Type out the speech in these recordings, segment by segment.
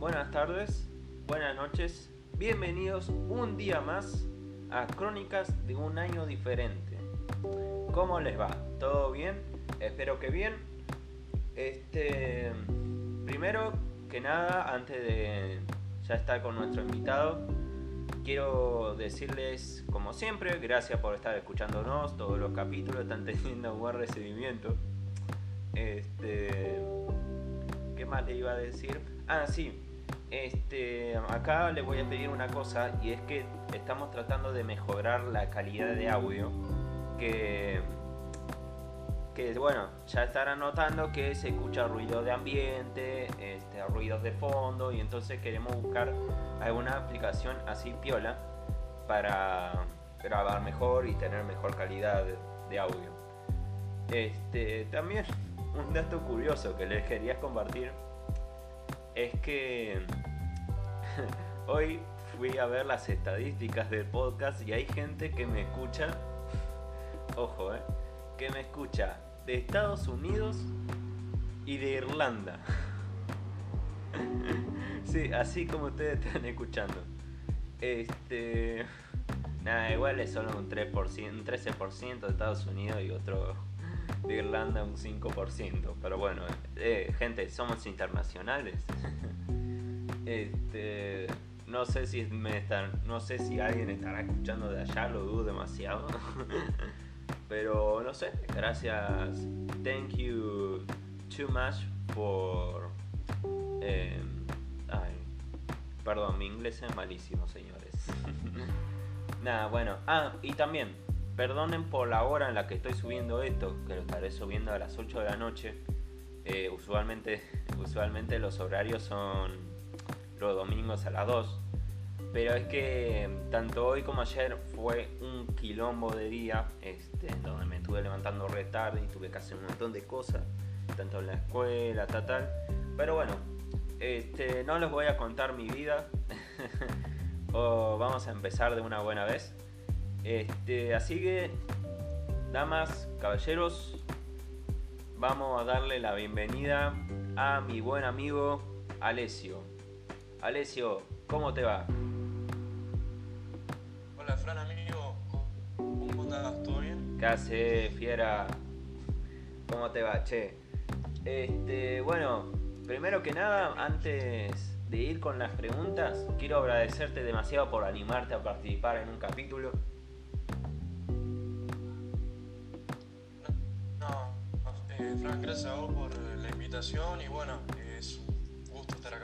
buenas tardes, buenas noches, bienvenidos un día más a Crónicas de un año diferente. ¿Cómo les va? ¿Todo bien? Espero que bien. Este, primero que nada, antes de ya estar con nuestro invitado, quiero decirles, como siempre, gracias por estar escuchándonos. Todos los capítulos están teniendo buen recibimiento. Este, ¿qué más le iba a decir? Ah, sí. Este, acá le voy a pedir una cosa y es que estamos tratando de mejorar la calidad de audio. Que, que bueno, ya estarán notando que se escucha ruido de ambiente, este, ruidos de fondo y entonces queremos buscar alguna aplicación así piola para grabar mejor y tener mejor calidad de, audio. Este, también un dato curioso que les quería compartir es que hoy fui a ver las estadísticas del podcast y hay gente que me escucha, ojo, eh, que me escucha de Estados Unidos y de Irlanda. sí, así como ustedes están escuchando. Este. Nada, igual es solo un 3%, un 13% de Estados Unidos y otro de Irlanda un 5%. Pero bueno, eh, gente, somos internacionales. Este, no sé si me están, no sé si alguien estará escuchando de allá, lo dudo demasiado. Pero no sé, gracias. Thank you too much for. Ay, perdón, mi inglés es malísimo, señores. Nada, bueno. Ah, y también Perdonen por la hora en la que estoy subiendo esto, que lo estaré subiendo a las 8 de la noche. Eh, usualmente, usualmente los horarios son los domingos a las 2. Pero es que tanto hoy como ayer fue un quilombo de día, este, donde me estuve levantando re tarde y tuve que hacer un montón de cosas, tanto en la escuela, tal, tal. Pero bueno, este, no les voy a contar mi vida. o vamos a empezar de una buena vez. Este, así que, damas, caballeros, vamos a darle la bienvenida a mi buen amigo Alessio. Alessio, ¿cómo te va? Hola, Fran, amigo. ¿Cómo estás? ¿Todo bien? ¿Qué hace, fiera? ¿Cómo te va, che? Este, bueno, primero que nada, antes de ir con las preguntas, quiero agradecerte demasiado por animarte a participar en un capítulo. Frank, gracias a vos por la invitación y bueno, es un gusto estar acá.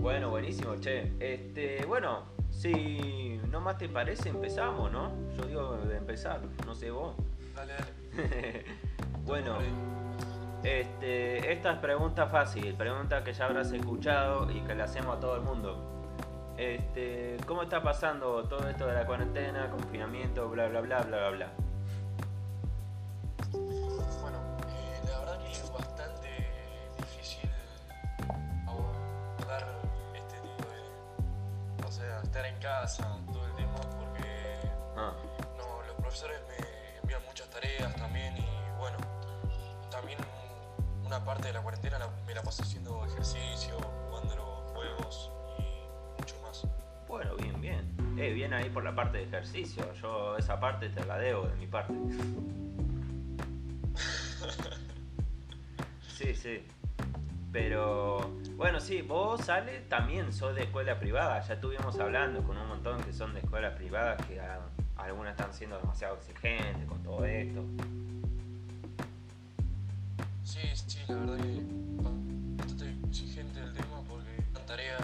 Bueno, buenísimo, che. Este, bueno, si no más te parece, empezamos, ¿no? Yo digo de empezar, no sé vos. Dale, dale. bueno, este, esta es pregunta fácil, pregunta que ya habrás escuchado y que le hacemos a todo el mundo. Este, ¿cómo está pasando todo esto de la cuarentena, confinamiento, bla bla bla bla bla bla? Casa todo el tiempo porque ah. no, los profesores me envían muchas tareas también y bueno, también una parte de la cuarentena me la paso haciendo ejercicio, jugando los juegos y mucho más. Bueno, bien, bien. Eh, bien ahí por la parte de ejercicio. Yo esa parte te la debo de mi parte. sí, sí. Pero bueno, sí, vos, Ale, también sos de escuela privada. Ya estuvimos hablando con un montón que son de escuelas privadas que algunas están siendo demasiado exigentes con todo esto. Sí, sí, la verdad que bastante exigente el tema porque la tarea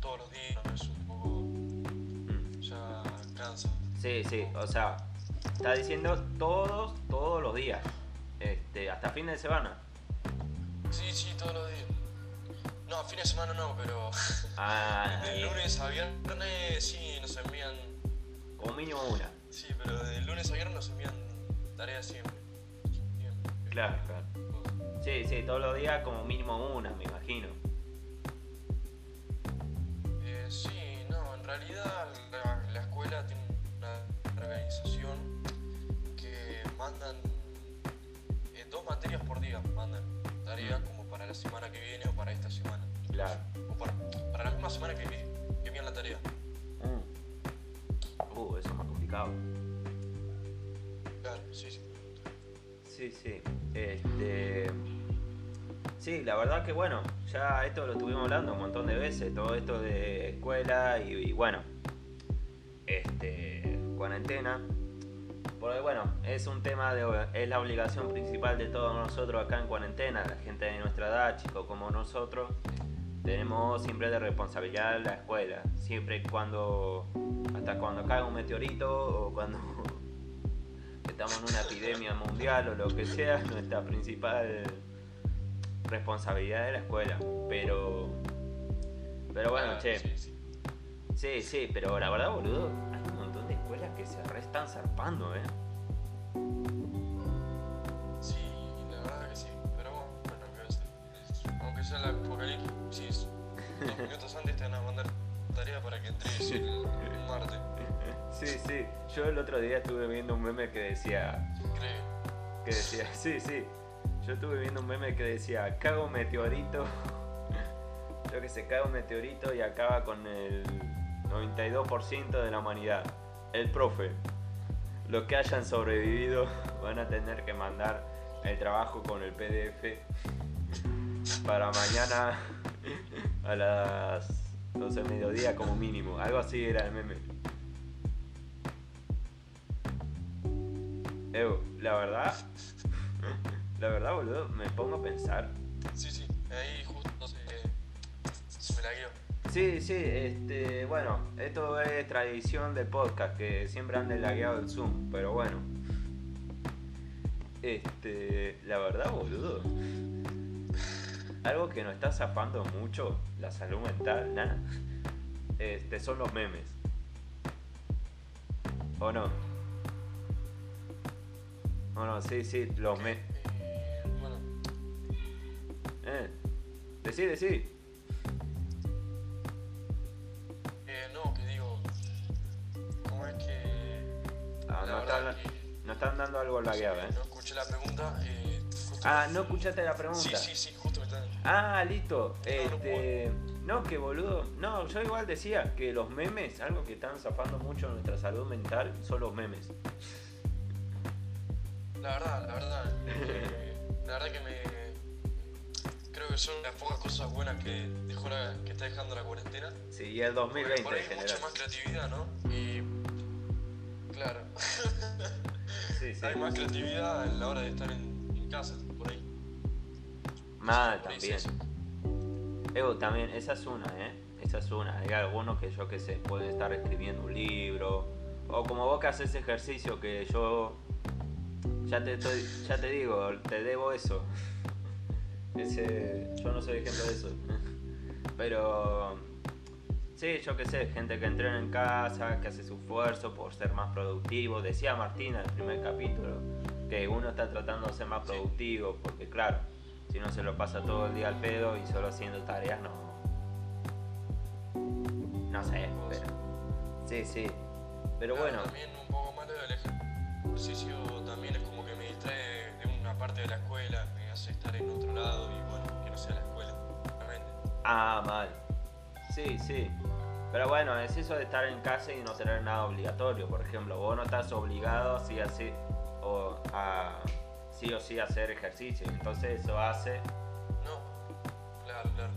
todos los días es un poco. Mm. ya cansa. Sí, sí, o sea, está diciendo todos, todos los días. Este, hasta fin de semana. Sí, sí, todos los días. No, fin de semana no, pero. Ah, de lunes a viernes sí nos envían. Como mínimo una. Sí, pero de lunes a viernes nos envían tareas siempre. Claro, claro. Sí, sí, todos los días como mínimo una, me imagino. Eh, sí, no, en realidad la, escuela tiene una organización que mandan eh, dos materias por día, mandan tareas como para la semana que viene o para esta semana. Claro. O para, para la misma semana que, que envían la tarea. Mm. Uh, eso es más complicado. Claro, sí, sí. Sí, sí. Este. Sí, la verdad que bueno, ya esto lo estuvimos hablando un montón de veces, todo esto de escuela y, bueno, este, cuarentena. Porque bueno, es un tema de, es la obligación principal de todos nosotros acá en cuarentena, la gente de nuestra edad, chicos como nosotros, tenemos siempre de responsabilidad la escuela, siempre cuando, hasta cuando cae un meteorito o cuando estamos en una epidemia mundial o lo que sea, nuestra principal responsabilidad de la escuela. Pero. Pero bueno, che. Sí sí. pero la verdad, boludo, escuelas que se restan zarpando, ¿eh? Sí, la verdad que sí. Pero bueno, aunque sea la apocalipsis, dos minutos antes te van a mandar tarea para que entres el, el martes. Sí, sí. Yo el otro día estuve viendo un meme que decía. Que decía, sí, sí. Yo estuve viendo un meme que decía, cago meteorito. Yo que sé, cago meteorito y acaba con el 92% de la humanidad. El profe. Los que hayan sobrevivido van a tener que mandar el trabajo con el PDF para mañana a las 12 del mediodía como mínimo. Algo así era el meme. Evo, la verdad, la verdad, boludo, me pongo a pensar. Sí, sí, ahí justo se, se me la guió. Sí, sí, este, bueno, esto es tradición del podcast, que siempre ande lagueado el Zoom, pero bueno. Este, la verdad, boludo. Algo que nos está zafando mucho la salud mental, nada. Este, son los memes. ¿O no? ¿O no? Sí, sí, los memes. Eh, decí, decí. Ah, no, está, no están dando algo lagueado, ¿eh? No escuché la pregunta. Eh, ah, no escuchaste la pregunta. Sí, sí, sí, justo me están. Ah, listo. este. No, que boludo. No, yo igual decía que los memes, algo que están zafando mucho nuestra salud mental, son los memes. La verdad, la verdad. Eh, la verdad que me creo que son las pocas cosas buenas que, dejó que está dejando la cuarentena. Sí, y el 2020 por hay mucha más creatividad, ¿no? Y. Claro. Sí, sí. Hay más creatividad a la hora de estar en, casa, por ahí. Mal, también. Evo, también, esa es una, ¿eh? Esa es una. Hay algunos que yo que sé, pueden estar escribiendo un libro. O como vos que haces ejercicio que yo ya te estoy, ya te digo, te debo eso. Ese, yo no soy ejemplo de eso. Pero sí, yo qué sé, gente que entrena en casa, que hace su esfuerzo por ser más productivo. Decía Martina en el primer capítulo que uno está tratando de ser más productivo, porque claro, si uno se lo pasa todo el día al pedo y solo haciendo tareas, no. No sé, pero. Sí, sí. Pero bueno. También un poco malo el ejercicio también es como que me distrae de una parte de la escuela estar en otro lado y bueno, que no sea la escuela, realmente. Ah, mal. Sí, sí. Pero bueno, es eso de estar en casa y no tener nada obligatorio. Por ejemplo, vos no estás obligado sí, así, o a sí o sí hacer ejercicio. Entonces eso hace. No, claro, claro.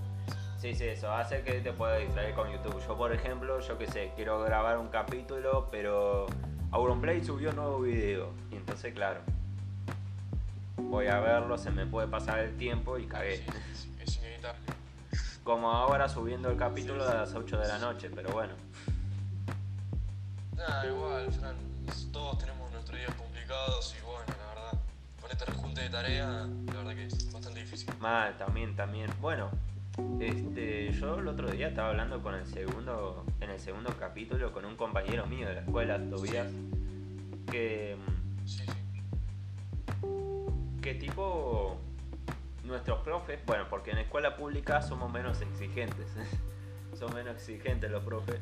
Sí, sí, eso hace que te puedas distraer con YouTube. Yo, por ejemplo, yo qué sé, quiero grabar un capítulo, pero Auronplay subió un nuevo video. Y entonces, claro, voy a verlo, se me puede pasar el tiempo y cagué. es inevitable. Como ahora subiendo el capítulo a las 8 de la noche, pero bueno. Nada, igual, Fran, todos tenemos nuestros días complicados y bueno, la verdad, con este rejunte de tarea, la verdad que es bastante difícil. Mal, también, también. Bueno, este, yo el otro día estaba hablando con el segundo, en el segundo capítulo con un compañero mío de la escuela, Tobias, que que tipo nuestros profes, bueno, porque en escuela pública somos menos exigentes, son menos exigentes los profes,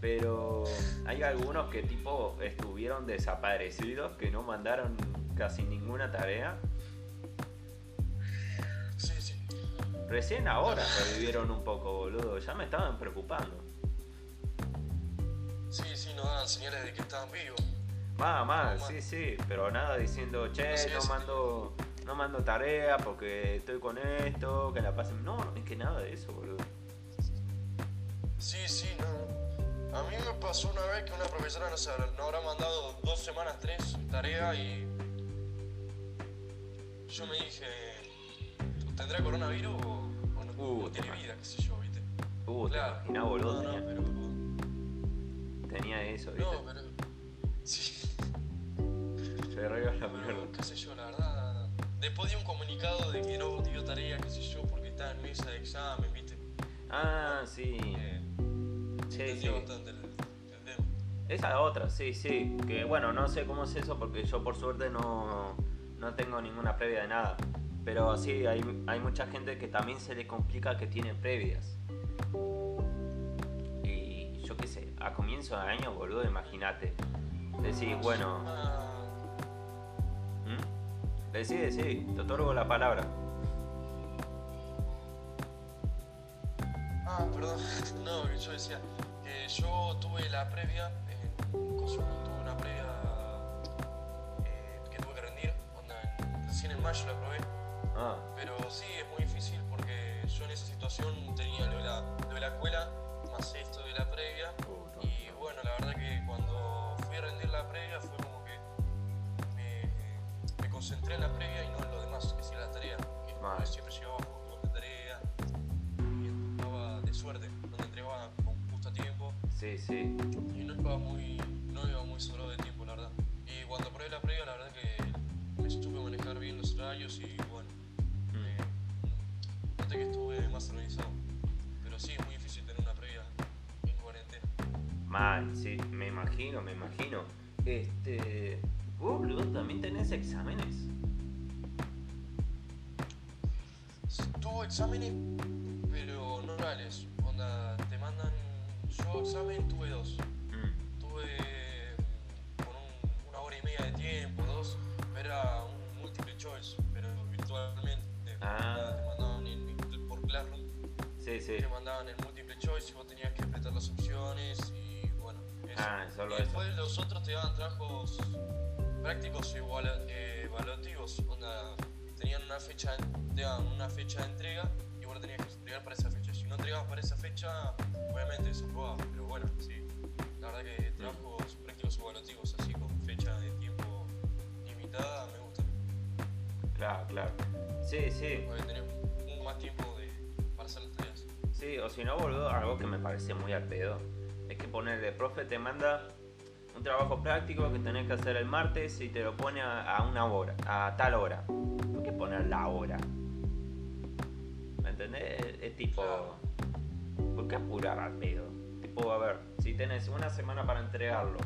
pero hay algunos que tipo estuvieron desaparecidos, que no mandaron casi ninguna tarea. Sí, sí. Recién ahora revivieron un poco, boludo. Ya me estaban preocupando. Sí, sí, nos dan señales de que estaban vivos. Más, más, sí, sí. Pero nada diciendo, che, no mando, no mando tarea porque estoy con esto, que la pasen. No, es que nada de eso, boludo. Sí, sí, no. A mí me pasó una vez que una profesora nos habrá mandado dos semanas, tres tarea y yo me dije, ¿tendrá coronavirus o, no, uh, tiene vida, qué sé yo, viste? Uh, claro. te boludo. No, tenía, pero... tenía eso, viste. No, pero. Sí. Se la mierda. Qué sé yo, la verdad. Después di un comunicado de que no dio tarea, qué sé yo, porque estaba en mesa de examen, viste. Ah, sí. Eh, sí, sí. bastante el, Esa otra, sí, sí. Que bueno, no sé cómo es eso porque yo por suerte no no tengo ninguna previa de nada. Pero sí, hay, hay mucha gente que también se le complica que tiene previas. Y yo qué sé, a comienzo de año, boludo, imagínate. Decís, bueno. ¿Mm? Decí, decí, te otorgo la palabra. Ah, perdón. No, yo decía que yo tuve la previa, eh, tuve una previa recién en mayo la probé. Ah. Pero sí, es muy difícil porque yo en esa situación tenía lo de la, lo de la escuela, más esto de la concentré en la previa y no en lo demás, que si la tarea. Que siempre llevaba poco de tarea y estaba de suerte, donde entregaba con justo tiempo. Sí, sí. Y no iba muy, no iba muy sobrado de tiempo, la verdad. Y cuando probé la previa, la verdad que supe manejar bien los horarios y bueno, mm. noté que estuve más organizado. Pero sí, es muy difícil tener una previa en cuarentena. Mal, sí, me imagino, me imagino. Este. ¿Vos, boludo, también tenés exámenes? Tuvo exámenes, pero no reales. Onda, te mandan. Yo examen tuve dos. Mm. Tuve con una hora y media de tiempo, dos era un multiple choice, pero virtualmente. Ah. Te mandaban en, por Classroom. Sí, sí. Te mandaban el multiple choice y vos tenías que apretar las opciones y bueno. Eso. Ah, solo y después los otros te daban trabajos prácticos eh, evaluativos. Onda, tenían una fecha, una fecha de entrega y vos tenías que entregar para esa fecha. Si no entregabas para esa fecha, obviamente desaprobabas, pero bueno, sí. La verdad que trabajos prácticos evaluativos así con fecha de tiempo me gusta. Claro, claro. Sí, sí. Porque tener más tiempo de, para hacer las tareas. Sí, o si no, boludo, algo que me parece muy al pedo. Es que ponerle, profe te manda un trabajo práctico que tenés que hacer el martes y te lo pone a, una hora, a tal hora. ¿Por qué poner la hora? ¿Me entendés? Es, tipo. ¿Por qué apurar al pedo? Tipo, a ver, si tenés una semana para entregarlo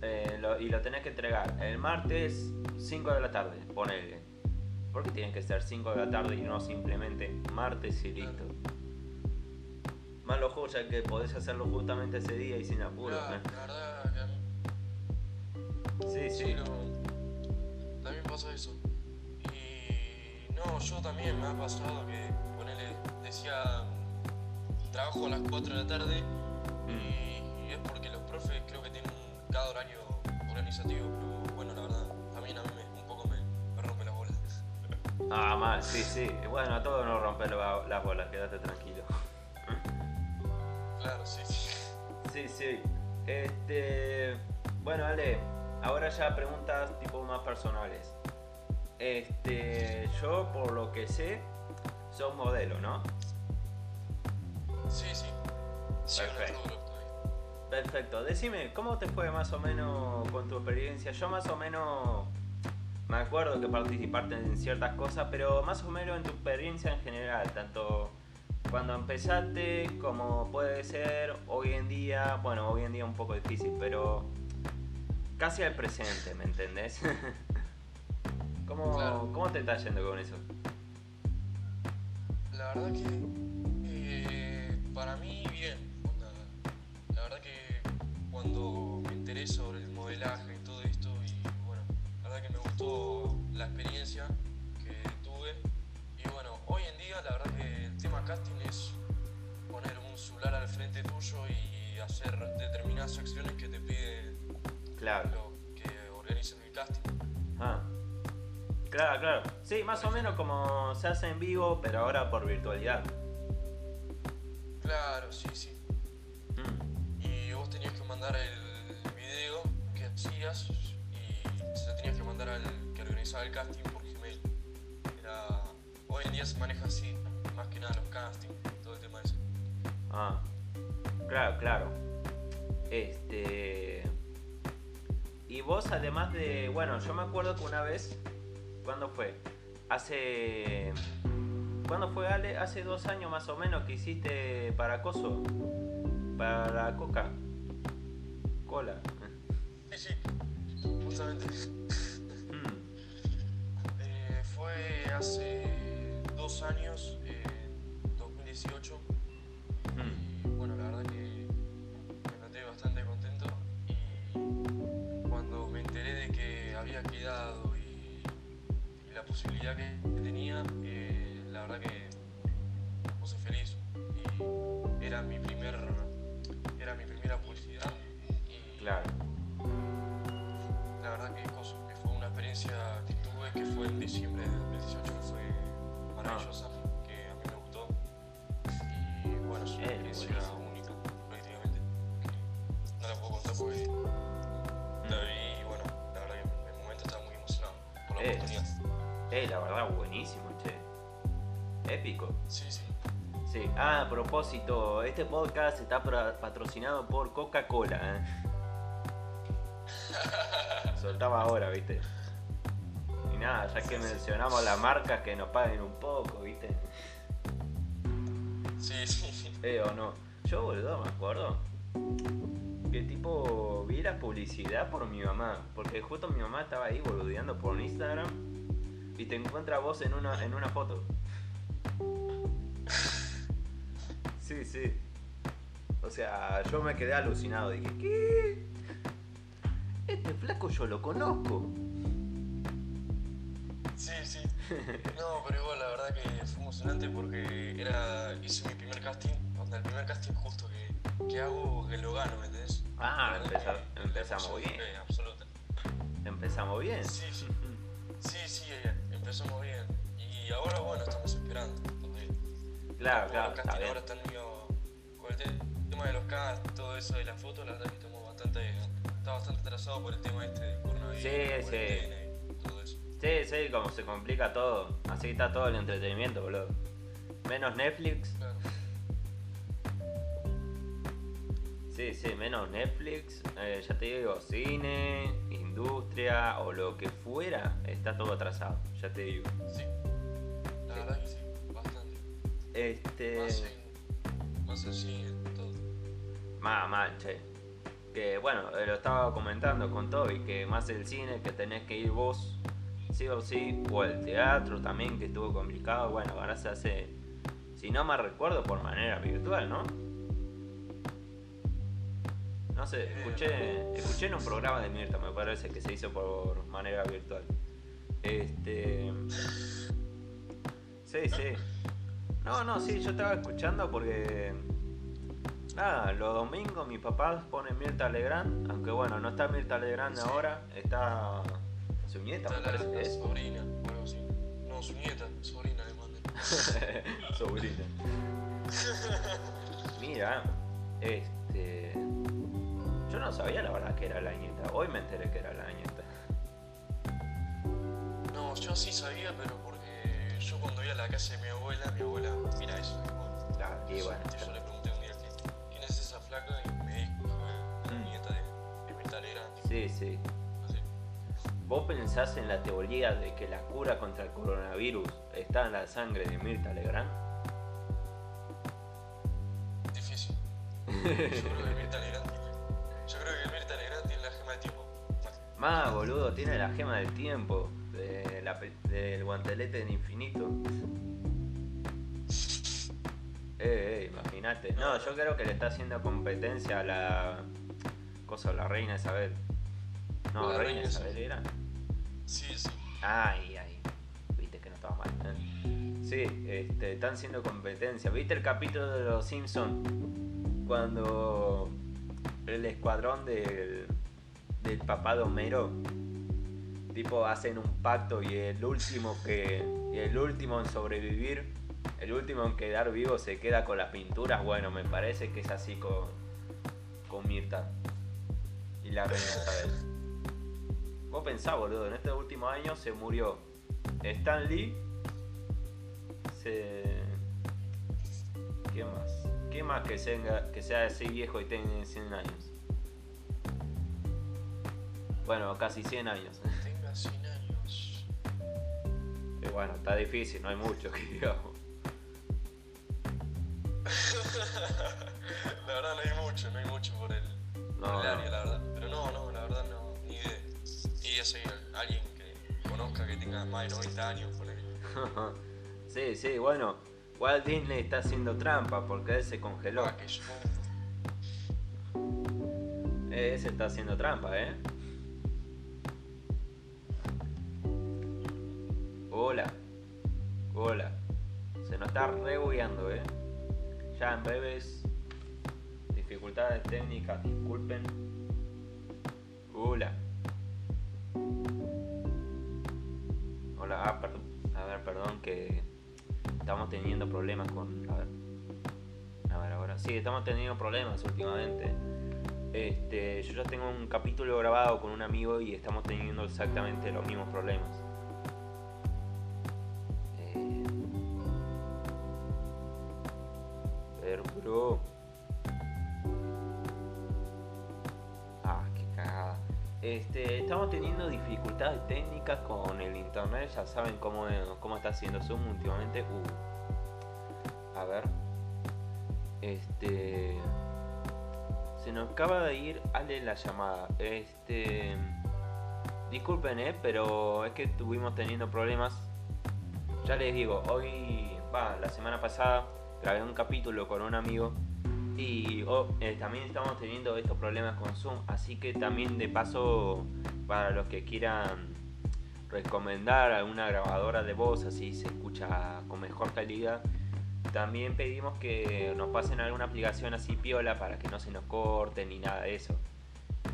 eh, y lo tenés que entregar el martes 5 de la tarde, ponele. ¿Por qué tiene que ser 5 de la tarde y no simplemente martes y listo? Más lo ya que podés hacerlo justamente ese día y sin apuro. ¿eh? La verdad Sí, sí. también pasa eso. Y no, yo también me ha pasado que, ponele, decía, trabajo a las 4 de la tarde y, y es porque los profes creo que tienen cada horario organizativo, pero bueno, la verdad, también a mí me, un poco me, me rompe las bolas. Ah, mal, sí, sí. Bueno, a todos nos rompen las bolas, quédate tranquilo. Claro, sí, sí. Sí, sí. Este. Bueno, Ale, ahora ya preguntas tipo más personales. Este. Yo, por lo que sé, sos modelo, ¿no? Sí, sí. sí Perfecto. Perfecto. Decime, ¿cómo te fue más o menos con tu experiencia? Yo más o menos me acuerdo que participaste en ciertas cosas, pero más o menos en tu experiencia en general, tanto cuando empezaste como puede ser hoy en día, bueno, hoy en día un poco difícil, pero casi al presente, ¿me entendés? ¿Cómo, ¿Cómo te está yendo con eso? La verdad que eh, para mí bien cuando me enteré sobre el modelaje y todo esto y bueno, la verdad que me gustó la experiencia que tuvo casting es poner un celular al frente tuyo y hacer determinadas acciones que te pide claro. lo que organizan el casting. Ah. Claro, claro. Sí, más o menos como se hace en vivo, pero ahora por virtualidad. Claro, sí, sí. Mm. Y vos tenías que mandar el video que hacías y se lo tenías que mandar al que organizaba el casting por Gmail. Era... Hoy en día se maneja así, más que nada los castings, todo el tema ese. Ah, claro, claro. Este. Y vos, además de. Bueno, yo me acuerdo que una vez. ¿Cuándo fue? Hace. ¿Cuándo fue, Ale? Hace dos años más o menos que hiciste para Coso. Para la Coca. Cola. Sí, sí. Justamente. Hmm. Eh, fue hace dos años, en 2018. Y bueno, la verdad que me noté bastante contento. Y cuando me enteré de que había quedado y, la posibilidad que tenía, eh, la verdad que me puse feliz. Y era mi primer era mi primera publicidad. Y claro. la verdad que, fue una experiencia que tuve que fue en diciembre de 2018 que fue maravillosa. Que y bueno es eh, experiencia única prácticamente no la puedo contar porque y bueno la verdad que en el momento estaba muy emocionado por la eh, oportunidad eh, la verdad buenísimo che Épico. Sí, sí. Sí. Ah, a propósito, este podcast está patrocinado por Coca-Cola. ¿eh? Soltaba ahora, ¿viste? Y nada, ya que mencionamos las marcas que nos paguen un poco, ¿viste? Sí, sí. Eh, o no. Yo, boludo, me acuerdo que tipo vi la publicidad por mi mamá. Porque justo mi mamá estaba ahí boludeando por Instagram y te encuentra vos en una, en una foto. Sí, sí. O sea, yo me quedé alucinado. Dije, ¿qué? Este flaco yo lo conozco. Sí, sí. No, pero igual la verdad que fue emocionante porque era hice mi primer casting, donde el primer casting justo que, que hago que lo gano, ¿me entendés? Ah, empezamos bien. Absoluta. Empezamos bien. Sí, sí. Sí, sí, empezamos bien. Y ahora bueno, estamos esperando. Claro, claro. Los castings ahora están medio. Con el tema de los cast, todo eso de la foto, la verdad que estamos bastante. Está bastante atrasado por el tema este del coronavirus. Sí, sí. Todo eso. Sí, sí, como se complica todo. Así está todo el entretenimiento, boludo. Menos Netflix. Claro. Sí, sí, menos Netflix, eh, ya te digo, cine, industria o lo que fuera, está todo atrasado, ya te digo. Sí, la verdad que sí. Este. Más, así todo. Más mal, che. Que bueno, lo estaba comentando con Toby, que más el cine, que tenés que ir vos, sí o sí, o el teatro también, que estuvo complicado. Bueno, ahora se hace, si no me recuerdo, por manera virtual, ¿no? No sé, escuché, escuché en un programa de Mirta, me parece, que se hizo por manera virtual. Este. Sí, sí. No, no, sí, yo estaba escuchando porque. Nada, los domingos mis papás ponen Mirta Legrand, aunque bueno, no está Mirta Legrand ahora, está su nieta, me parece que es. Sobrina, algo así. No, su nieta, sobrina le mandé. sobrina. Mira, este. No sabía la verdad que era la nieta, hoy me enteré que era la nieta. No, yo sí sabía, pero por yo cuando iba a la casa de mi abuela, mi abuela, mira eso. Claro, y bueno. Yo le pregunté un día, ¿quién es esa flaca? Y me dijo, la mm. nieta de, de Mirta Legrand. Sí, sí. ¿Vos pensás en la teoría de que la cura contra el coronavirus está en la sangre de Mirta Legrand? Difícil. Yo creo que Mirta Legrand Más, boludo, tiene la gema del tiempo del guantelete del infinito. Eh, eh, imagínate. No, yo creo que le está haciendo competencia a la. cosa, la reina Isabel. No, la reina, Isabel era. Sí, sí. Ay, ay. Viste que no estaba mal. ¿eh? Sí, este, están siendo competencia. ¿Viste el capítulo de los Simpsons? Cuando el escuadrón del, del papá de Homero, tipo, hacen un pacto y el último que. Y el último en sobrevivir, el último en quedar vivo se queda con las pinturas. Bueno, me parece que es así con, con Mirta. Y la reina Isabel. Vos pensás, boludo, en este último año se murió Stan Lee. Se. ¿Qué más? ¿Qué más que sea, que sea así viejo y tenga 100 años? Bueno, casi 100 años. Tenga 100 años. Y bueno, está difícil, no hay mucho que digamos. la verdad no hay mucho, no hay mucho por el, no, el área, la verdad. Pero no, no, la verdad no yo soy alguien que conozca que tenga más de 90 años por ahí. sí, sí, bueno, Walt Disney está haciendo trampa porque él se congeló. Ah, que Ese está haciendo trampa, ¿eh? Hola. Hola. Se nos está rebugueando, ¿eh? Ya en breves. Dificultades técnicas, disculpen. Hola. Hola, ah, perdón. A ver, perdón que estamos teniendo problemas con. A ver. A ver ahora. Sí, estamos teniendo problemas últimamente. Este, yo ya tengo un capítulo grabado con un amigo y estamos teniendo exactamente los mismos problemas. Pero, bro. Este, estamos teniendo dificultades técnicas con el internet, ya saben cómo, cómo está haciendo Zoom últimamente. Uh. A ver. Este. Se nos acaba de ir Ale la llamada. Este. Disculpen, eh, pero es que estuvimos teniendo problemas. Ya les digo, hoy, va, la semana pasada grabé un capítulo con un amigo y oh, eh, también estamos teniendo estos problemas con Zoom, así que también de paso para los que quieran recomendar alguna grabadora de voz, así se escucha con mejor calidad, también pedimos que nos pasen alguna aplicación así piola para que no se nos corte ni nada de eso.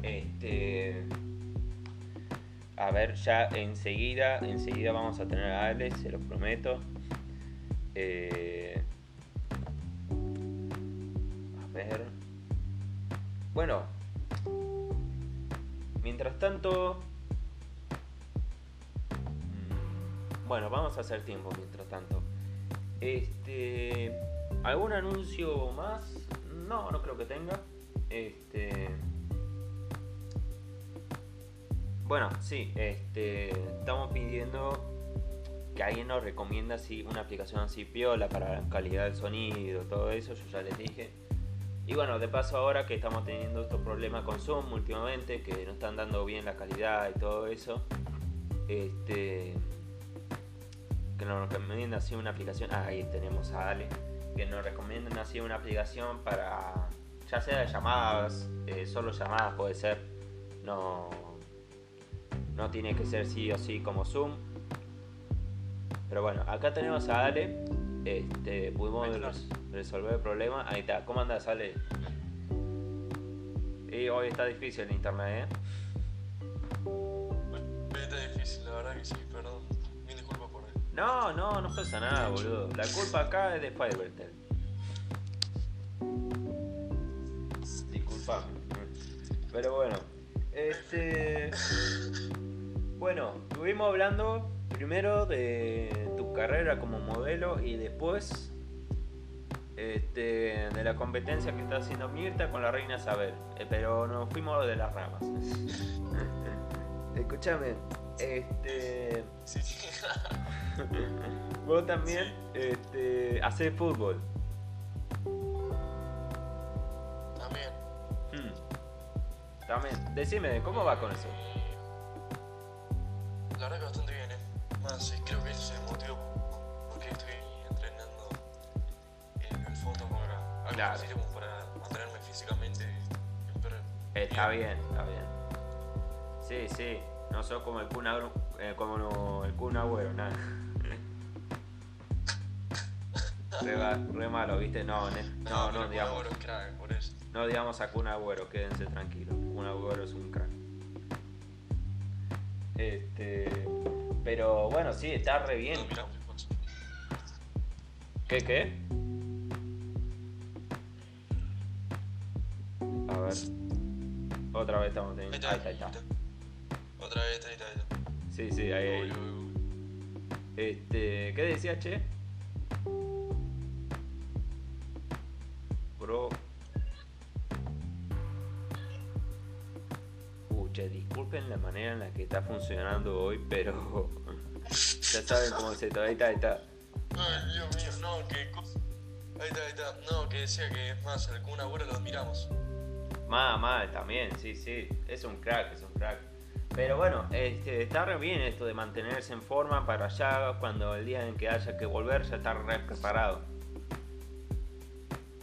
Este, a ver, ya enseguida, enseguida vamos a tener a Alex, se lo prometo. Eh, bueno, mientras tanto... Mm, bueno, vamos a hacer tiempo mientras tanto. Este... ¿Algún anuncio más? No, no creo que tenga. Este... Bueno, sí, este, estamos pidiendo que alguien nos recomienda así una aplicación así piola para calidad del sonido, todo eso, yo ya les dije. Y bueno, de paso ahora que estamos teniendo estos problemas con Zoom últimamente, que no están dando bien la calidad y todo eso, este, que nos recomiendan así una aplicación, ah, ahí tenemos a Ale, que nos recomiendan así una aplicación para, ya sea de llamadas, eh, solo llamadas puede ser, no, no tiene que ser sí o sí como Zoom. Pero bueno, acá tenemos a Ale este, pudimos resolver el problema. Ahí está, ¿cómo andas, Ale? Y hoy está difícil el internet, ¿eh? está difícil, la verdad que sí, perdón. Mil disculpas por él. No, no, no pasa nada, boludo. La culpa acá es de Fivertel. Disculpame. Pero bueno, este. Bueno, estuvimos hablando primero de carrera como modelo y después este, de la competencia que está haciendo Mirta con la reina Isabel. Eh, pero nos fuimos de las ramas. Escúchame, este. vos también este, haces fútbol. También. Hmm. También. Decime, ¿cómo va con eso? La verdad que bastante bien, ¿eh? Más, creo que es algo claro. así como para mantenerme físicamente Está bien, está bien. Sí, sí. No sos como el Kun, eh, como el Kun Agüero, nada. re, malo, ¿viste? No, no, no, digamos. crack, por eso. No digamos a Kun Agüero, quédense tranquilos. Kun Agüero es un crack. Este. Pero bueno, sí, está re bien. ¿Qué, qué? A ver. Otra vez estamos teniendo. Ahí está, ahí está. Otra vez, ahí está, ahí está. Sí, sí, ahí. ahí. Este. ¿Qué decías, che? Bro. Pucha, disculpen la manera en la que está funcionando hoy, pero. ya saben cómo se está. Ahí está, ahí está. Ay, Dios mío, no, que. Ahí está, ahí está. No, que decía que es más, el Kun Agüero lo admiramos. Mal, mal, también, sí, sí. Es un crack, es un crack. Pero bueno, este, está re bien esto de mantenerse en forma para allá cuando el día en que haya que volver ya estar re preparado.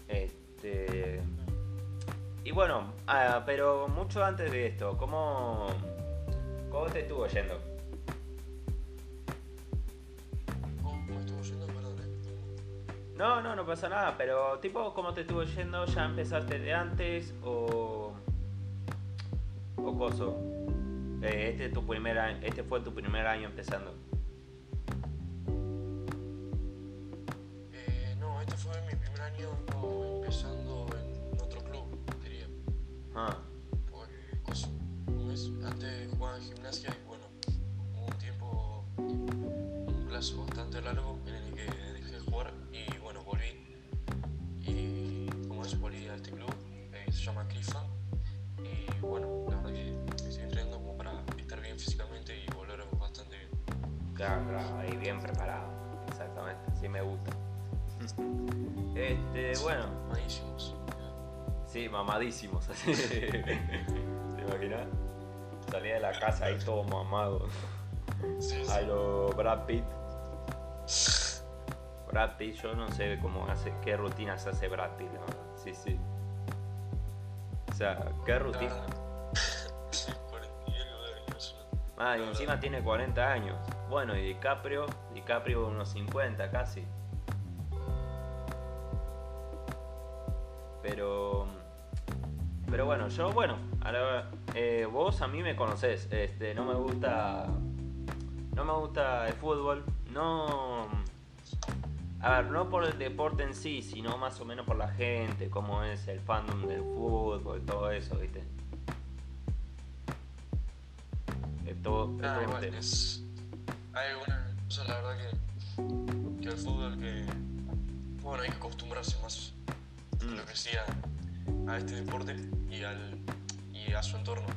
Este. Y bueno, ah, pero mucho antes de esto, ¿cómo, cómo te estuvo yendo? No, no, no pasa nada, pero tipo, ¿cómo te estuvo yendo? ¿Ya empezaste de antes o... o coso? Eh, este, tu primer este fue tu primer año empezando. Preparado. Exactamente, sí me gusta. Este, bueno. Mamadísimos. Sí, mamadísimos. ¿Te imaginas? Salía de la casa ahí todo mamado. Sí, A lo Brad Pitt. Brad Pitt, yo no sé cómo hace, qué rutinas hace Brad Pitt, la verdad. Sí, sí. O sea, qué rutina. Ah, y encima tiene 40 años. Bueno, y DiCaprio, DiCaprio unos 50 casi. Pero. Pero bueno, yo, bueno, eh, vos a mí me conocés. Este, no me gusta. No me gusta el fútbol. No a ver, no por el deporte en sí, sino más o menos por la gente, cómo es el fandom del fútbol, todo eso, ¿viste? Es todo, ah, es, hay algunas cosas, la verdad, que, que el fútbol que. Bueno, hay que acostumbrarse más mm. lo que sea a este deporte y, al, y a su entorno.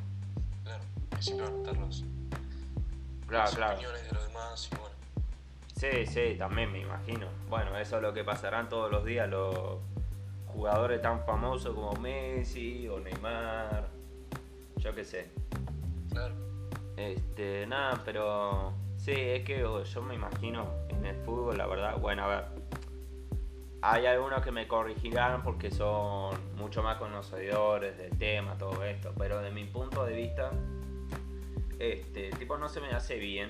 Claro, que siempre van a estar los, claro, las claro. opiniones de los demás y bueno. Sí, sí, también me imagino. Bueno, eso es lo que pasarán todos los días los jugadores tan famosos como Messi o Neymar. Yo qué sé. Claro. Este, nada, pero sí, es que yo me imagino en el fútbol, la verdad. Bueno, a ver. Hay algunos que me corregirán porque son mucho más conocedores del tema, todo esto. Pero de mi punto de vista, este tipo no se me hace bien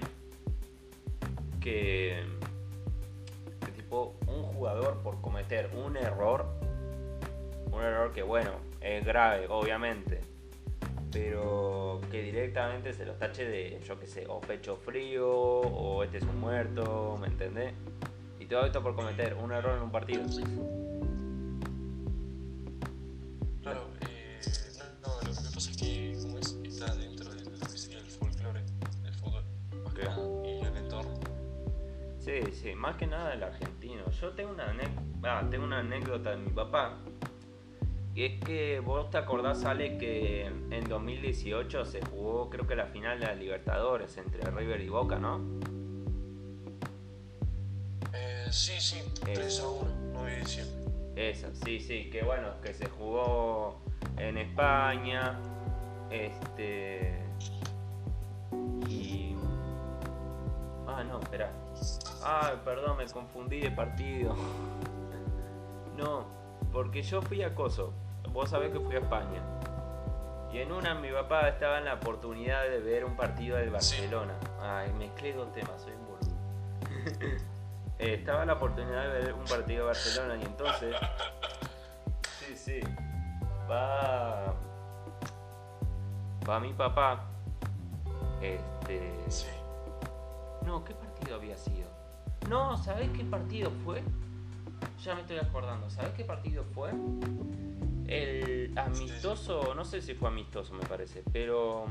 que, tipo un jugador por cometer un error, un error que bueno, es grave, obviamente, pero que directamente se lo tache de, yo que sé, o pecho frío, o este es un muerto, ¿me entendés? Y todo esto por cometer un error en un partido. Claro, eh, no, no, lo que pasa es que como es, está dentro de lo que sería el folclore del fútbol. Okay. Sí, sí, más que nada el argentino. Yo tengo una, ah, tengo una anécdota de mi papá. Y es que vos te acordás, Ale, que en 2018 se jugó, creo que la final de la Libertadores entre River y Boca, ¿no? Eh, sí, sí, 3 a 1, 9 de diciembre. Esa, sí, sí, que bueno, que se jugó en España. Este. Y. Ah, no, espera. Ay, perdón, me confundí de partido. No, porque yo fui a Coso. Vos sabés que fui a España. Y en una mi papá estaba en la oportunidad de ver un partido del Barcelona. Ay, mezclé dos temas, soy un boludo. eh, estaba la oportunidad de ver un partido de Barcelona y entonces, sí, sí, va, va mi papá, este, sí. no, ¿qué partido había sido? No, ¿sabés qué partido fue? Ya me estoy acordando, ¿sabés qué partido fue? El amistoso, no sé si fue amistoso me parece, pero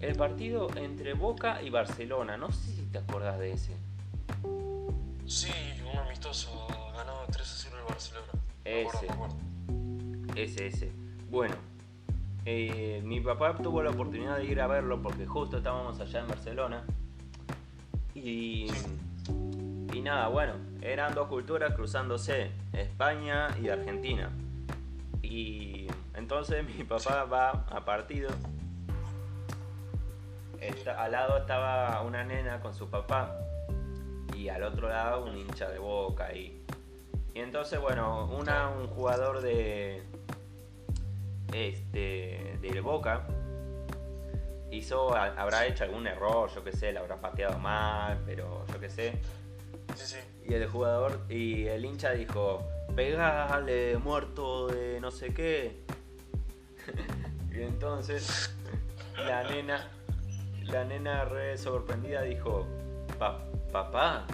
el partido entre Boca y Barcelona, no sé si te acordás de ese. Sí, un amistoso, ganó 3 a 0 el Barcelona. Ese. Ese, ese. Bueno, eh, mi papá tuvo la oportunidad de ir a verlo porque justo estábamos allá en Barcelona. Y, y nada, bueno, eran dos culturas cruzándose, España y Argentina. Y entonces mi papá va a partido. al lado estaba una nena con su papá y al otro lado un hincha de boca y, y entonces bueno una un jugador de este de boca hizo habrá hecho algún error yo que sé la habrá pateado mal pero yo que sé y el jugador y el hincha dijo pegale muerto de no sé qué. y entonces la nena, la nena re sorprendida dijo, papá,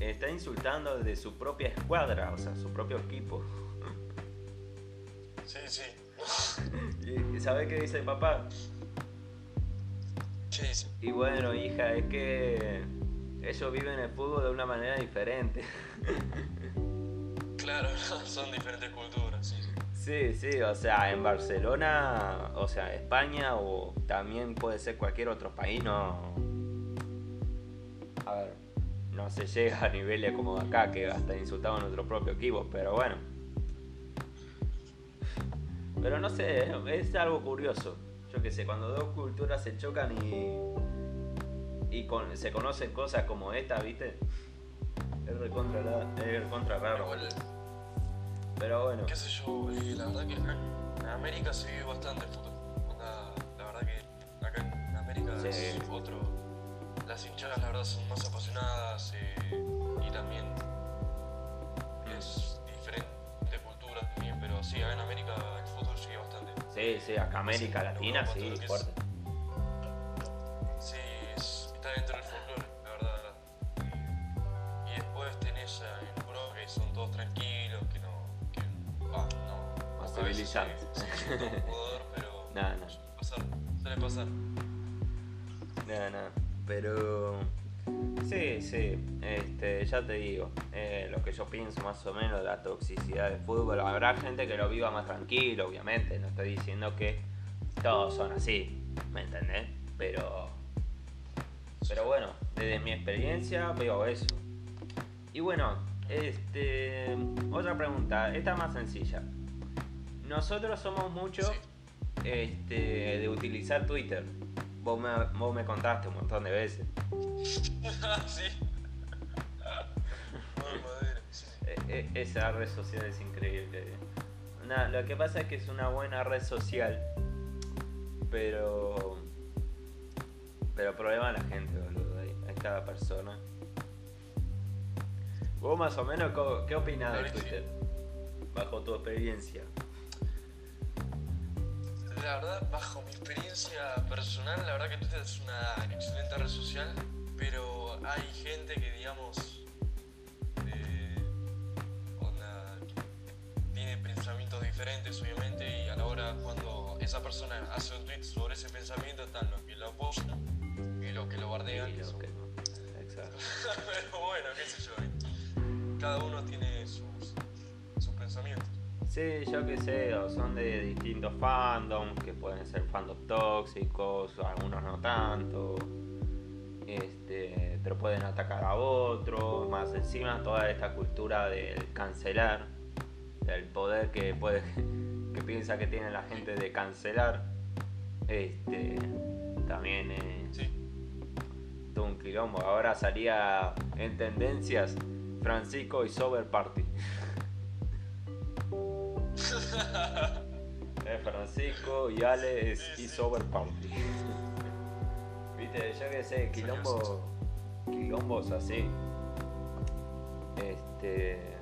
está insultando de su propia escuadra, o sea, su propio equipo. Sí, sí. ¿Y sabe qué dice papá? ¿Qué dice? Y bueno, hija, es que ellos viven el fútbol de una manera diferente. Claro, son diferentes culturas, sí. Sí, sí, o sea, en Barcelona, o sea, España o también puede ser cualquier otro país, no. A ver, no se llega a niveles como acá que hasta insultaban a nuestro propio equipo, pero bueno. Pero no sé, es algo curioso. Yo qué sé, cuando dos culturas se chocan y. y se conocen cosas como esta, ¿viste? Es recontra, es recontra raro. Pero bueno. Qué sé yo, eh, la verdad que en América se vive bastante el fútbol. La, verdad que acá en América es otro. Las hinchadas, la verdad, son más apasionadas eh, y también es diferente cultura también. Pero sí, acá en América el fútbol sigue bastante. Sí, sí, acá América Latina, sí, fuerte. Está dentro del folclore, la verdad. Y después tenés en Europa que son todos tranquilos, que no civilizante. pero. Nada, nada. Pasar, suele pasar. Nada, nada. Pero. Sí, sí, este, ya te digo, eh, lo que yo pienso más o menos de la toxicidad del fútbol, habrá gente que lo viva más tranquilo, obviamente, no estoy diciendo que todos son así, ¿me entendés? Pero, pero bueno, desde mi experiencia veo eso. Y bueno, este, otra pregunta, esta más sencilla. Nosotros somos mucho este, de utilizar Twitter. Vos me, contaste un montón de veces. sí. E, e, esa red social es increíble. lo que pasa es que es una buena red social, pero. Pero problema a la gente, boludo. Hay cada persona. Vos más o menos, ¿qué opinás de Twitter? Bajo tu experiencia la verdad, bajo mi experiencia personal, la verdad que Twitter es una excelente red social, pero hay gente que, digamos, eh, tiene pensamientos diferentes, obviamente, y a la hora cuando esa persona hace un tweet sobre ese pensamiento, están los que lo apoyan y los que lo bardean. pero bueno, qué sé yo. Cada uno tiene sus, sus pensamientos. Sí, yo qué sé, o son de distintos fandoms, que pueden ser fandoms tóxicos, algunos no tanto. Este, pero pueden atacar a otros, más encima toda esta cultura del cancelar, del poder que puede que piensa que tiene la gente de cancelar. Este, también es todo un quilombo. Ahora salía en tendencias Francisco y Sober Party. Francisco y Ale es y Sober Party. Viste, yo que sé, quilombo, quilombos así. Este,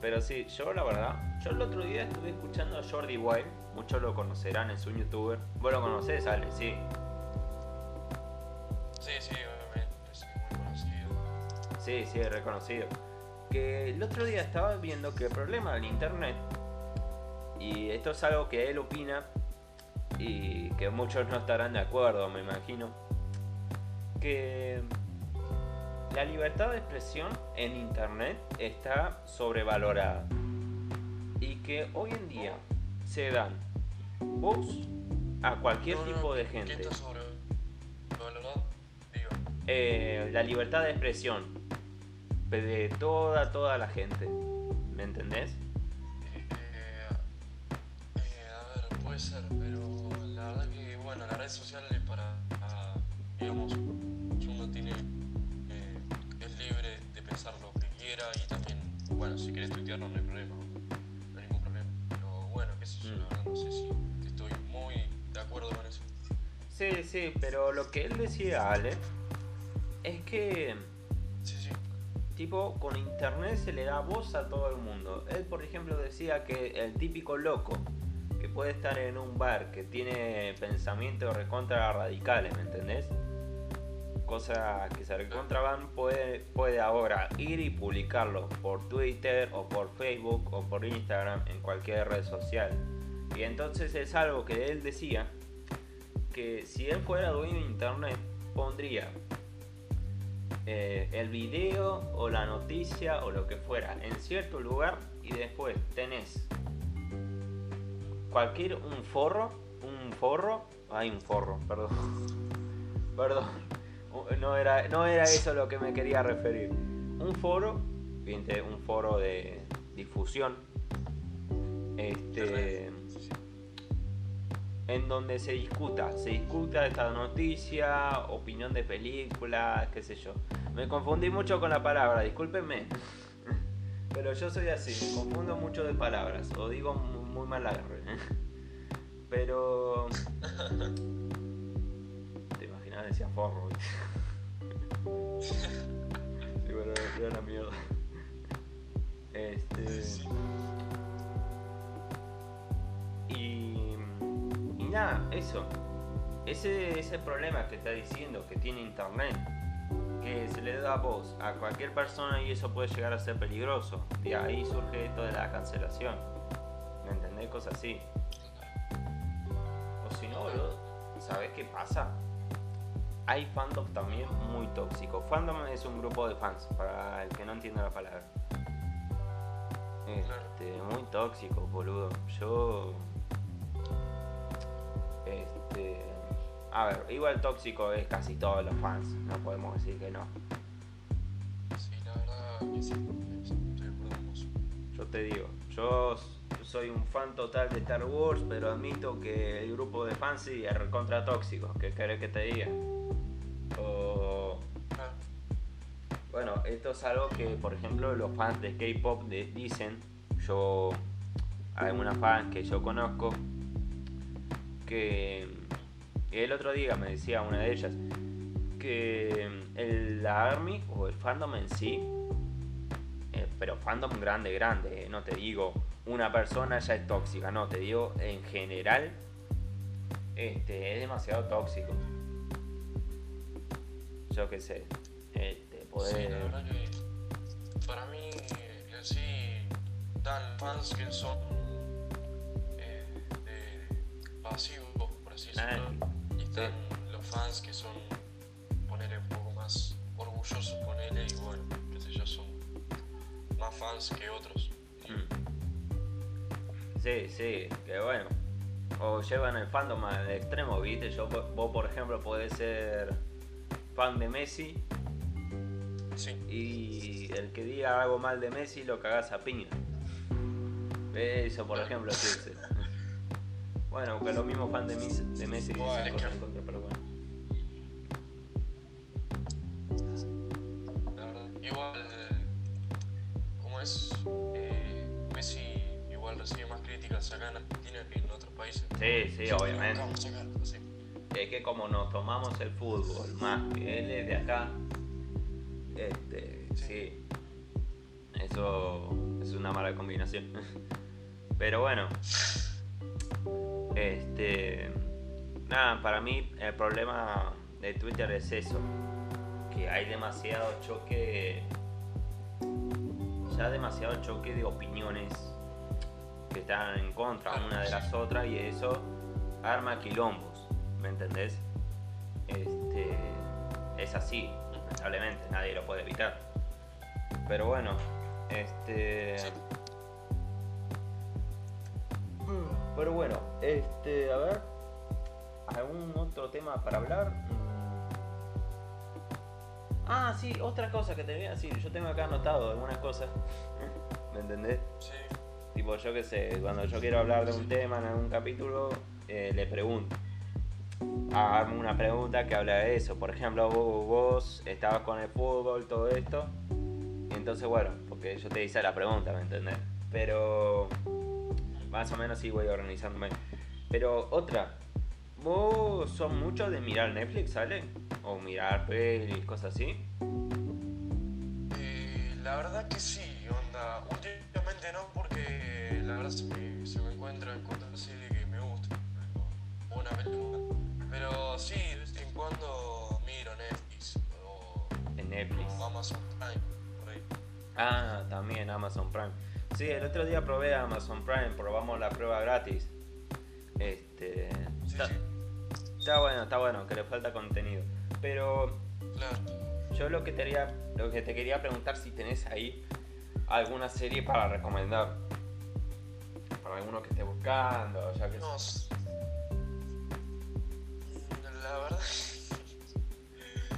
pero sí, yo la verdad, yo el otro día estuve escuchando a Jordi Wild, muchos lo conocerán, es un youtuber. Vos lo conocés, Ale, sí. Sí, sí, Sí, sí, reconocido. Que el otro día estaba viendo que el problema del internet, y esto es algo que él opina, y que muchos no estarán de acuerdo, me imagino, que la libertad de expresión en Internet está sobrevalorada y que hoy en día se dan voz a cualquier tipo de gente. ¿Qué está sobrevalorado? Eh, la libertad de expresión de toda, toda la gente. ¿Me entendés? Eh, eh, a ver, puede ser, pero la verdad que, bueno, las redes sociales para, digamos, uno tiene pensar lo que quiera y también, bueno, si querés tuitearlo no hay problema, no hay ningún problema. Pero bueno, qué sé yo, la verdad no sé si estoy muy de acuerdo con eso. Sí, sí, pero lo que él decía, Ale, es que... Tipo, con internet se le da voz a todo el mundo. Él, por ejemplo, decía que el típico loco que puede estar en un bar que tiene pensamientos recontra radicales, ¿me entendés? cosa que se recontraban puede, puede ahora ir y publicarlo por Twitter o por Facebook o por Instagram en cualquier red social. Y entonces es algo que él decía que si él fuera dueño de internet pondría eh, el video o la noticia o lo que fuera en cierto lugar y después tenés cualquier un forro, un forro, hay un forro, perdón, perdón no era, no era eso lo que me quería referir. Un foro, un foro de difusión, este, en donde se discuta, se discuta esta noticia, opinión de películas, qué sé yo. Me confundí mucho con la palabra, discúlpenme. Pero yo soy así, me confundo mucho de palabras, o digo muy mal agarre. Pero decía forro. sí, pero era una mierda. Este. Nada, eso. Ese es el problema que está diciendo que tiene internet. Que se le da voz a cualquier persona y eso puede llegar a ser peligroso. De ahí surge esto de la cancelación. ¿Me entendés? Cosas así. O si no, boludo, ¿sabes qué pasa? hay fandom también muy tóxico. Fandom es un grupo de fans, para el que no entienda la palabra. Este, muy tóxico, boludo. Yo. Este. A ver, igual tóxico es casi todos los fans, no podemos decir que no. Sí, la verdad que sí, Yo te digo, yo soy un fan total de Star Wars, pero admito que el grupo de fans sí es recontra tóxico. ¿Qué querés que te diga? Bueno, esto es algo que, por ejemplo, los fans de K-pop dicen. Yo, hay una fan que yo conozco que el otro día me decía una de ellas que el, la Army o el fandom en sí, eh, pero fandom grande, grande, eh, no te digo una persona ya es tóxica, no, te digo en general, este, es demasiado tóxico. Yo qué sé, este, poder... Sí, la verdad que para mí en sí dan fans que son eh, pasivos, por así decirlo, están los fans que son, ponerle un poco más orgullosos, ponerle, y bueno, qué sé yo, son más fans que otros. Sí, sí, que bueno. O llevan el fandom al extremo, ¿viste? Yo, vos, por ejemplo, podés ser fan de Messi. Y el que diga algo mal de Messi lo cagás a piña. Eso, por ejemplo, sí, Bueno, que lo mismo fan de, de Messi bueno, cosas en contra, pero bueno. La verdad, igual, como es, eh, Messi igual recibe más críticas acá en Argentina que en otros países. Sí, sí, obviamente es que como nos tomamos el fútbol más que él es de acá, este, sí, Eso es una mala combinación. Pero bueno. Este. Nada, para mí el problema de Twitter es eso. Que hay demasiado choque. Ya demasiado choque de opiniones que están en contra una de las otras y eso arma quilombos. ¿Me entendés? Este. Es así, lamentablemente, nadie lo puede evitar. Pero bueno, este. Pero bueno, este, a ver, ¿algún otro tema para hablar? Mm. Ah, sí, otra cosa que te voy a decir. Yo tengo acá anotado algunas cosas. ¿Me entendés? Sí. Tipo, yo qué sé, cuando yo quiero hablar de un tema en algún capítulo, eh, le pregunto. Hazme una pregunta que habla de eso. Por ejemplo, vos, vos estabas con el fútbol, todo esto. Y entonces, bueno, porque yo te hice la pregunta, ¿me entendés? Pero más o menos sí voy organizándome. Pero otra, ¿vos son muchos de mirar Netflix, ¿sale? O mirar pelis, cosas así. Eh, la verdad que sí, onda. Últimamente no, porque la verdad se me, se me encuentra en cuanto serie que me gusta. Una película. Pero sí, de vez en cuando miro Netflix. O, en Netflix. O Amazon Prime, por ahí. Ah, también Amazon Prime. Sí, el otro día probé Amazon Prime, probamos la prueba gratis. Este. está, bueno, está bueno, que le falta contenido. Pero. Yo lo que, te quería, lo que te quería preguntar si tenés ahí alguna serie para recomendar. Para alguno que esté buscando, ya que. No, la verdad.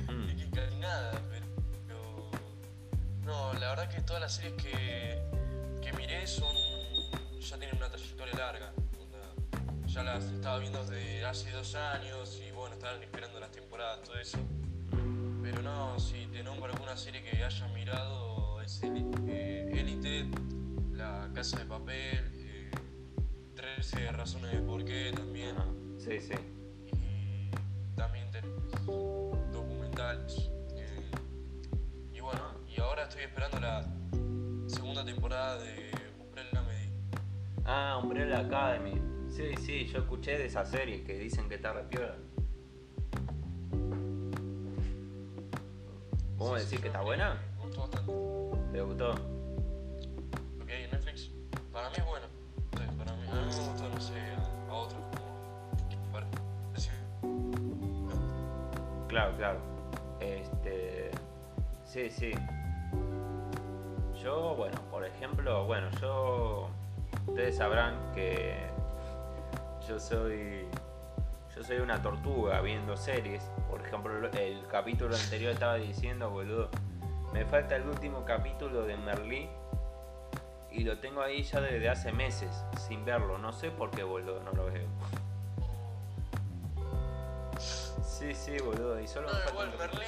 mm. que nada, pero. No, la verdad que todas las series que que miré son. ya tienen una trayectoria larga. Ya las estaba viendo desde hace dos años y bueno, estaban esperando las temporadas, todo eso. Pero no, si te nombro alguna serie que haya mirado, es Elite, eh, La Casa de Papel, eh, 13 Razones de Por qué también. Sí, sí. Y también documentales. Eh, y bueno, y ahora estoy esperando la segunda temporada de Umbrella Academy. Ah, Umbrella Academy. Sí, sí, yo escuché de esa serie que dicen que está repiola. ¿Cómo decir que está buena? Me gustó bastante. ¿Te gustó? En Netflix, para mí es bueno. Sí, para mí, a mí me gustó, no sé, a, a otros como para Claro, claro. Este. Sí, sí. Yo, bueno, por ejemplo, bueno, yo. Ustedes sabrán que yo soy. Yo soy una tortuga viendo series. Por ejemplo, el capítulo anterior estaba diciendo, boludo, me falta el último capítulo de Merlí. Y lo tengo ahí ya desde hace meses, sin verlo. No sé por qué, boludo, no lo veo. Sí, sí, boludo. Y solo no, igual Merlí,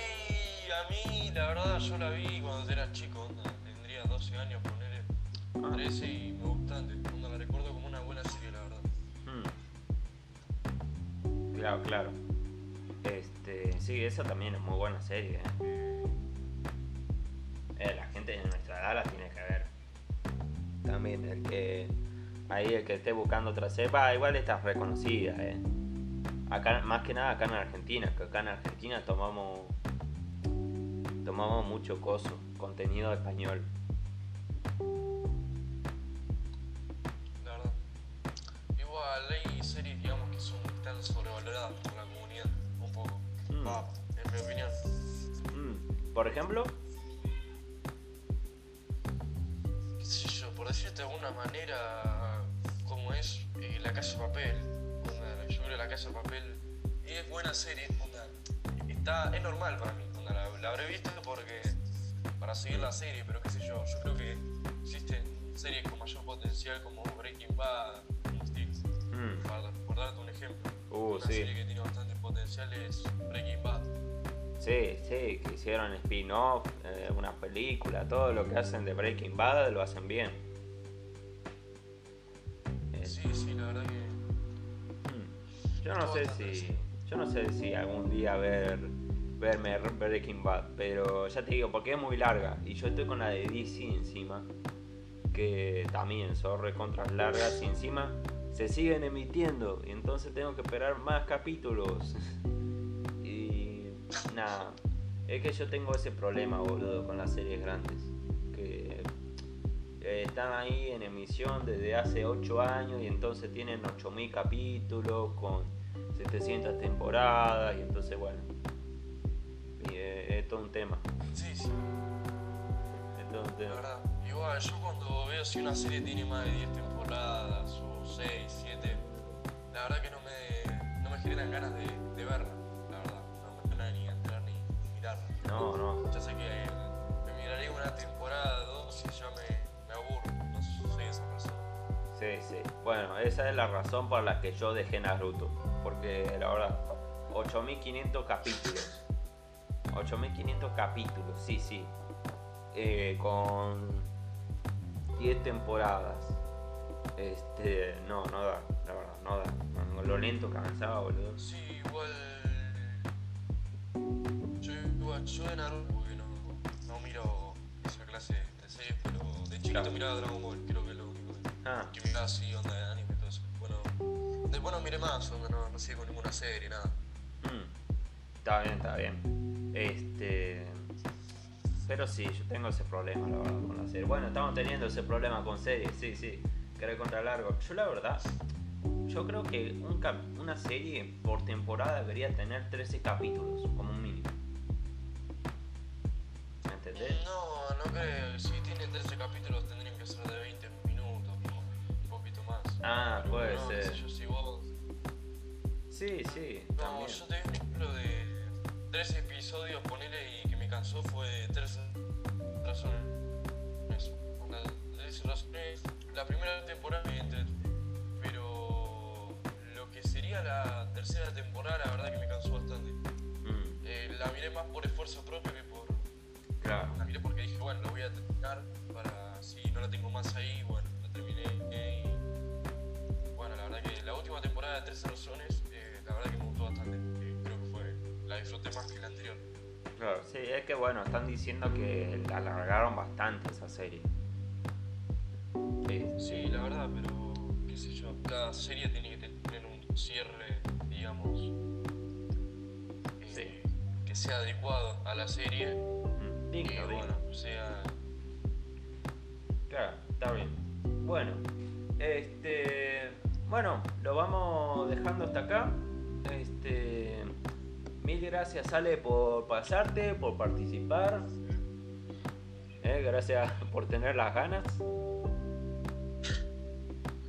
a mí, la verdad, yo la vi cuando era chico. 12 años, ponerle 13 ah. y me gusta cuando la recuerdo como una buena serie, la verdad. Hmm. Claro, claro. Este, sí, esa también es muy buena serie. ¿eh? Eh, la gente de nuestra edad la tiene que ver. También el que ahí el que esté buscando otra cepa, igual está reconocida, eh. Acá, más que nada acá en Argentina, que acá en Argentina tomamos tomamos mucho coso, contenido español. Hay series, digamos, que son tan sobrevaloradas por la comunidad, un poco, mm. en mi opinión. Mm. ¿Por ejemplo? ¿Qué sé yo? Por decirte de alguna manera, como es eh, La Casa de Papel. yo creo La Casa de Papel es buena serie, está, es normal para mí. la, habré visto porque para seguir la serie, pero qué sé yo, yo creo que existen series con mayor potencial como Breaking Bad, Mm. Por, darte un ejemplo. Uh, una serie que tiene bastante potencial es Breaking Bad. Sí, sí, que hicieron spin-off, eh, una película, todo lo que hacen de Breaking Bad lo hacen bien. Sí, sí, la verdad que. Mm. Yo no sé si. Yo no sé si algún día ver verme Breaking Bad, pero ya te digo, porque es muy larga y yo estoy con la de DC encima, que también son recontras largas y encima se siguen emitiendo y entonces tengo que esperar más capítulos. y nada, es que yo tengo ese problema, boludo, con las series grandes, que están ahí en emisión desde hace 8 años y entonces tienen 8000 capítulos con 700 temporadas y entonces bueno es, todo un tema. Sí, sí. Es todo un tema. La verdad, igual yo cuando veo si una serie tiene más de 10 temporadas o 6, 7, la verdad que no me, no me generan ganas de, de verla, la verdad. No me da ni entrar ni, mirarla. No, no. Ya sé que me miraré una temporada, dos y ya me, me aburro. No soy esa persona. Sí, sí. Bueno, esa es la razón por la que yo dejé Naruto. Porque la verdad, 8500 capítulos. 8500 capítulos, sí, sí. Eh, con 10 temporadas. Este, no, no da, la verdad, no da. Lo lento que avanzaba, boludo. Sí, igual. Yo, igual, yo de Naruto, porque no, no miro esa clase de series, pero de chiquito Claro. miraba Dragon Ball, creo que es lo único que, Ah, que miraba así, onda de anime y todo eso. Bueno, después no miré más, onda, no, no sigo ninguna serie, nada. mm, está bien, está bien. Este. Pero sí, yo tengo ese problema, la verdad, con la serie. Bueno, estamos teniendo ese problema con series, sí, sí. Querer contra largo. Yo, la verdad, yo creo que un cap- una serie por temporada debería tener 13 capítulos, como un mínimo. ¿Me entendés? No, no creo. Si tiene 13 capítulos tendrían que ser de 20 minutos, o un poquito más. Ah, Pero puede no, ser. yo, si vos... Sí, sí, No, también. yo te un ejemplo de 13 episodios, ponele, y que me cansó fue de 13 razones. Onda, 13 razones. La primera temporada me entretuvo, pero lo que sería la tercera temporada, la verdad que me cansó bastante. Mm, Eh, la miré más por esfuerzo propio que por... claro. La miré porque dije, bueno, lo voy a terminar para si no la tengo más ahí, bueno, la terminé y bueno, la verdad que la última temporada de 13 razones, eh, la verdad que me gustó bastante. eh, creo que fue, la disfruté más que la anterior. Claro, sí, es que bueno, están diciendo que la alargaron bastante esa serie. Sí, la verdad, pero qué sé yo, cada serie tiene que tener un cierre, digamos, eh, que sea adecuado a la serie mm, digno. bueno, sea... Claro, está bien. Bueno, este. Bueno, lo vamos dejando hasta acá. Este. Mil gracias, Ale, por pasarte, por participar. Eh, gracias por tener las ganas.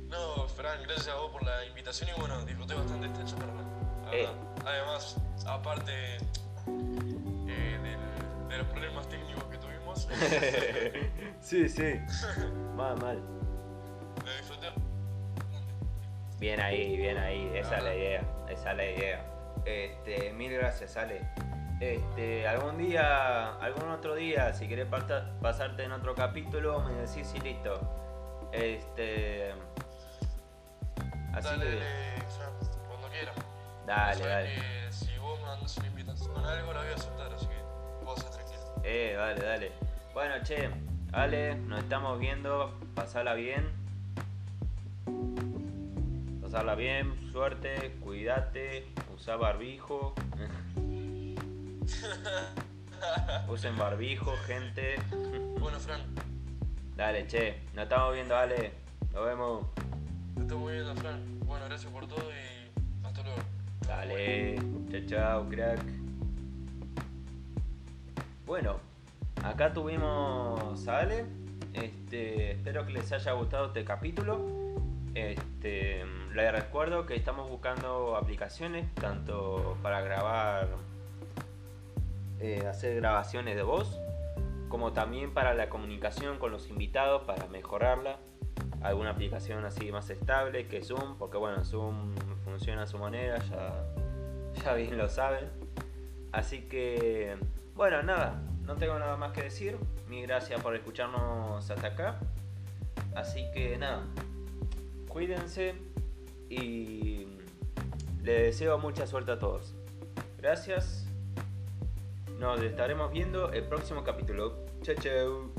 No, Fran, gracias a vos por la invitación y bueno, disfruté bastante esta charla. la Eh. Además, aparte eh, del- de los problemas técnicos que tuvimos, sí, sí. Mal, mal. lo disfruté. Bien ahí, bien ahí, esa es la idea, esa es la idea. Este, mil gracias, Ale. Este, algún día, algún otro día, si querés pasarte en otro capítulo, me decís y listo. Este, así Dale, que, dale, Fran, cuando quieras. dale, Sabés dale. que si vos me mandas una invitación con algo, la voy a aceptar, así que vos tranquilo. Eh, dale, dale. Bueno, che, Ale, nos estamos viendo, pasala bien. Pasarla bien, suerte, cuídate, usa barbijo. Usen barbijo, gente. Bueno, Fran, Dale, che, nos estamos viendo, Ale. Nos vemos. Estoy muy viendo, Fran. Bueno, gracias por todo y hasta luego. Dale, chao, chao, crack. Bueno, acá tuvimos a Ale. Este, espero que les haya gustado este capítulo. Este, les recuerdo que estamos buscando aplicaciones tanto para grabar, eh, hacer grabaciones de voz, como también para la comunicación con los invitados para mejorarla. Alguna aplicación así más estable que Zoom, porque bueno, Zoom funciona a su manera, ya, ya bien lo saben. Así que, bueno, nada, no tengo nada más que decir. Mil gracias por escucharnos hasta acá. Así que nada, cuídense y les deseo mucha suerte a todos. Gracias nos estaremos viendo el próximo capítulo. Chao, chao.